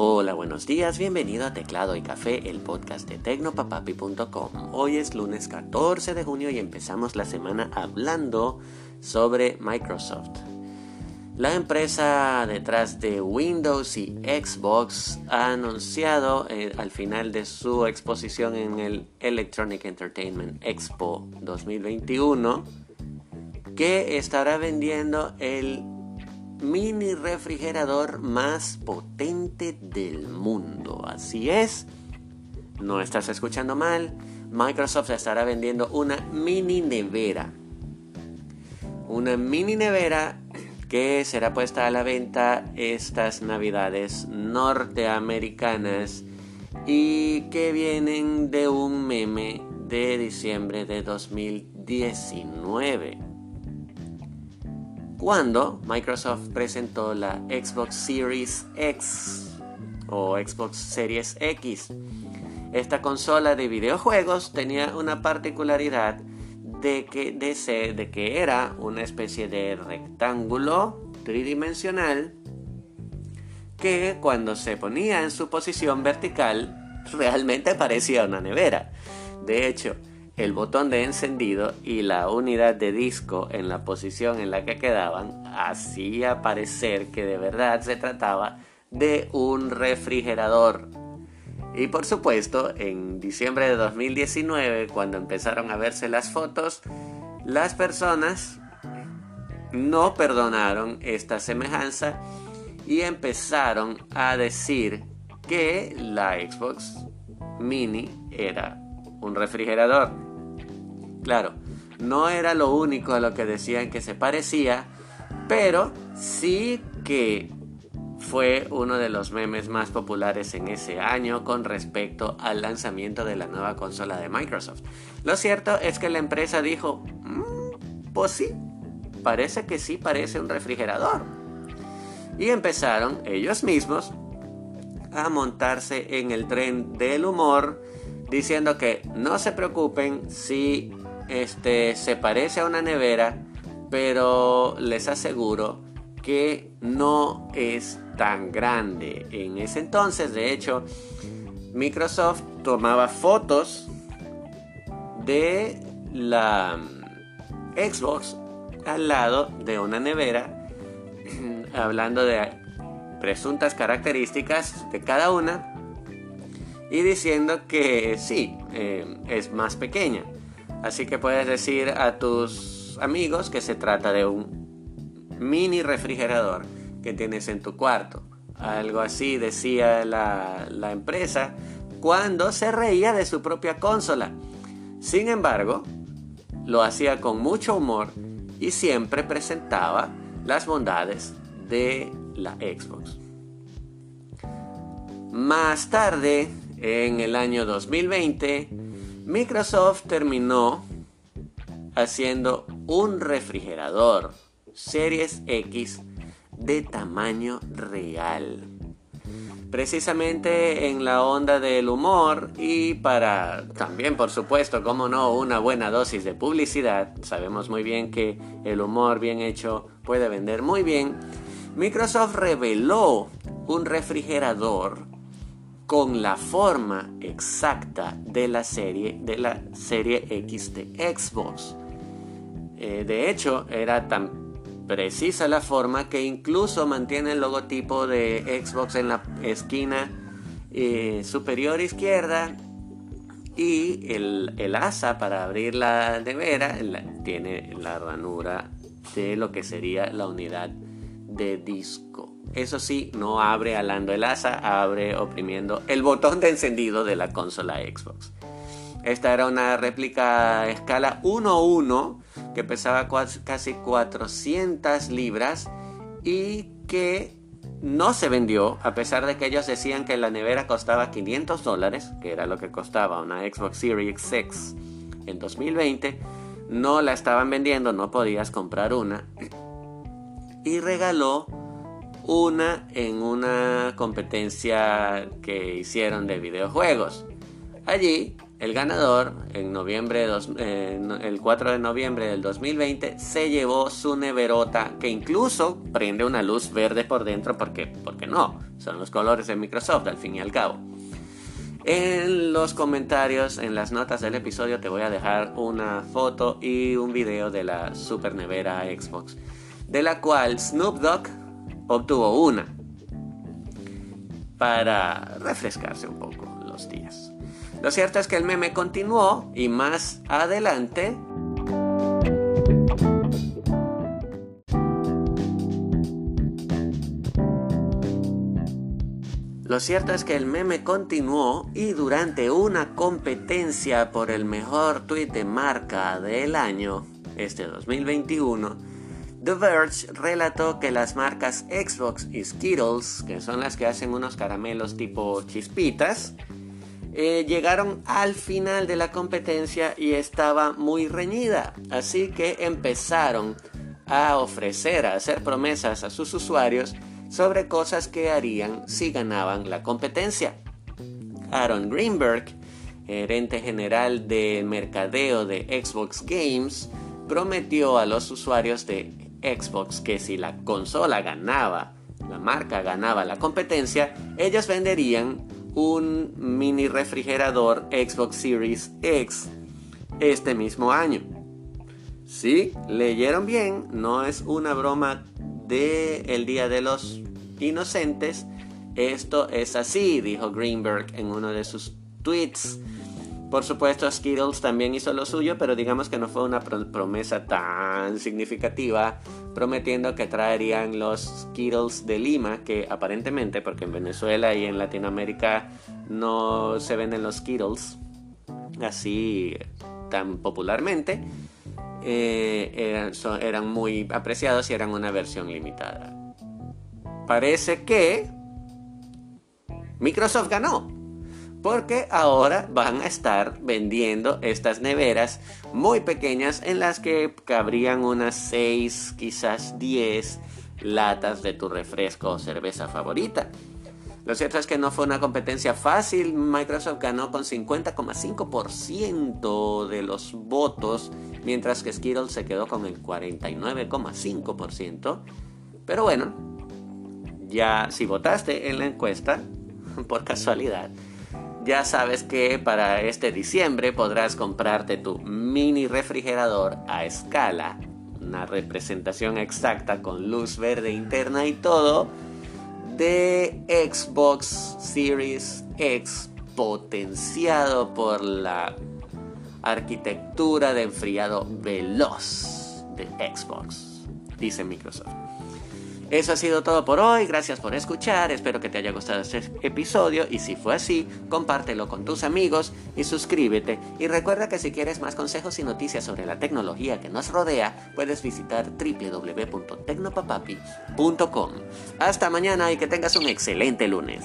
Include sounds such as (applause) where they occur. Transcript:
Hola, buenos días, bienvenido a Teclado y Café, el podcast de tecnopapapi.com. Hoy es lunes 14 de junio y empezamos la semana hablando sobre Microsoft. La empresa detrás de Windows y Xbox ha anunciado eh, al final de su exposición en el Electronic Entertainment Expo 2021 que estará vendiendo el mini refrigerador más potente del mundo. Así es, no estás escuchando mal. Microsoft estará vendiendo una mini nevera. Una mini nevera que será puesta a la venta estas navidades norteamericanas y que vienen de un meme de diciembre de 2019 cuando Microsoft presentó la Xbox Series X o Xbox Series X. Esta consola de videojuegos tenía una particularidad de que, de, de que era una especie de rectángulo tridimensional que cuando se ponía en su posición vertical realmente parecía una nevera. De hecho, el botón de encendido y la unidad de disco en la posición en la que quedaban hacía parecer que de verdad se trataba de un refrigerador. Y por supuesto, en diciembre de 2019, cuando empezaron a verse las fotos, las personas no perdonaron esta semejanza y empezaron a decir que la Xbox Mini era un refrigerador. Claro, no era lo único a lo que decían que se parecía, pero sí que fue uno de los memes más populares en ese año con respecto al lanzamiento de la nueva consola de Microsoft. Lo cierto es que la empresa dijo, mm, pues sí, parece que sí parece un refrigerador. Y empezaron ellos mismos a montarse en el tren del humor diciendo que no se preocupen si este se parece a una nevera, pero les aseguro que no es tan grande. En ese entonces, de hecho, Microsoft tomaba fotos de la Xbox al lado de una nevera, (clears throat) hablando de presuntas características de cada una y diciendo que sí, eh, es más pequeña. Así que puedes decir a tus amigos que se trata de un mini refrigerador que tienes en tu cuarto. Algo así decía la, la empresa cuando se reía de su propia consola. Sin embargo, lo hacía con mucho humor y siempre presentaba las bondades de la Xbox. Más tarde, en el año 2020, Microsoft terminó haciendo un refrigerador Series X de tamaño real. Precisamente en la onda del humor y para también, por supuesto, como no, una buena dosis de publicidad. Sabemos muy bien que el humor bien hecho puede vender muy bien. Microsoft reveló un refrigerador con la forma exacta de la serie, de la serie X de Xbox. Eh, de hecho, era tan precisa la forma que incluso mantiene el logotipo de Xbox en la esquina eh, superior izquierda y el, asa para abrir la nevera tiene la ranura de lo que sería la unidad de disco. Eso sí, no abre alando el asa, abre oprimiendo el botón de encendido de la consola Xbox. Esta era una réplica escala 1-1 que pesaba casi 400 libras y que no se vendió a pesar de que ellos decían que la nevera costaba 500 dólares, que era lo que costaba una Xbox Series X en 2020. No la estaban vendiendo, no podías comprar una. Y regaló una en una competencia que hicieron de videojuegos. Allí el ganador, en noviembre eh, el 4 de noviembre del 2020, se llevó su neverota que incluso prende una luz verde por dentro porque, porque no, son los colores de Microsoft al fin y al cabo. En los comentarios, en las notas del episodio, te voy a dejar una foto y un video de la super nevera Xbox, de la cual Snoop Dogg obtuvo una para refrescarse un poco los días. Lo cierto es que el meme continuó y más adelante Lo cierto es que el meme continuó y durante una competencia por el mejor tweet de marca del año, este 2021, The Verge relató que las marcas Xbox y Skittles, que son las que hacen unos caramelos tipo chispitas, eh, llegaron al final de la competencia y estaba muy reñida. Así que empezaron a ofrecer, a hacer promesas a sus usuarios sobre cosas que harían si ganaban la competencia. Aaron Greenberg, gerente general de mercadeo de Xbox Games, prometió a los usuarios de Xbox que si la consola ganaba, la marca ganaba la competencia, ellos venderían un mini refrigerador Xbox Series X este mismo año. Si leyeron bien, no es una broma de el Día de los Inocentes. Esto es así, dijo Greenberg en uno de sus tweets. Por supuesto, Skittles también hizo lo suyo, pero digamos que no fue una promesa tan significativa, prometiendo que traerían los Skittles de Lima, que aparentemente, porque en Venezuela y en Latinoamérica no se venden los Skittles así tan popularmente, eh, eran, eran muy apreciados y eran una versión limitada. Parece que Microsoft ganó porque ahora van a estar vendiendo estas neveras muy pequeñas en las que cabrían unas 6, quizás 10 latas de tu refresco o cerveza favorita. Lo cierto es que no fue una competencia fácil. Microsoft ganó con 50,5% de los votos, mientras que Skittles se quedó con el 49,5%. Pero bueno, ya si votaste en la encuesta, (laughs) por casualidad, ya sabes que para este diciembre podrás comprarte tu mini refrigerador a escala, una representación exacta con luz verde interna y todo de Xbox Series X potenciado por la arquitectura de enfriado veloz de Xbox, dice Microsoft. Eso ha sido todo por hoy, gracias por escuchar, espero que te haya gustado este episodio y si fue así, compártelo con tus amigos y suscríbete. Y recuerda que si quieres más consejos y noticias sobre la tecnología que nos rodea, puedes visitar www.tecnopapapi.com. Hasta mañana y que tengas un excelente lunes.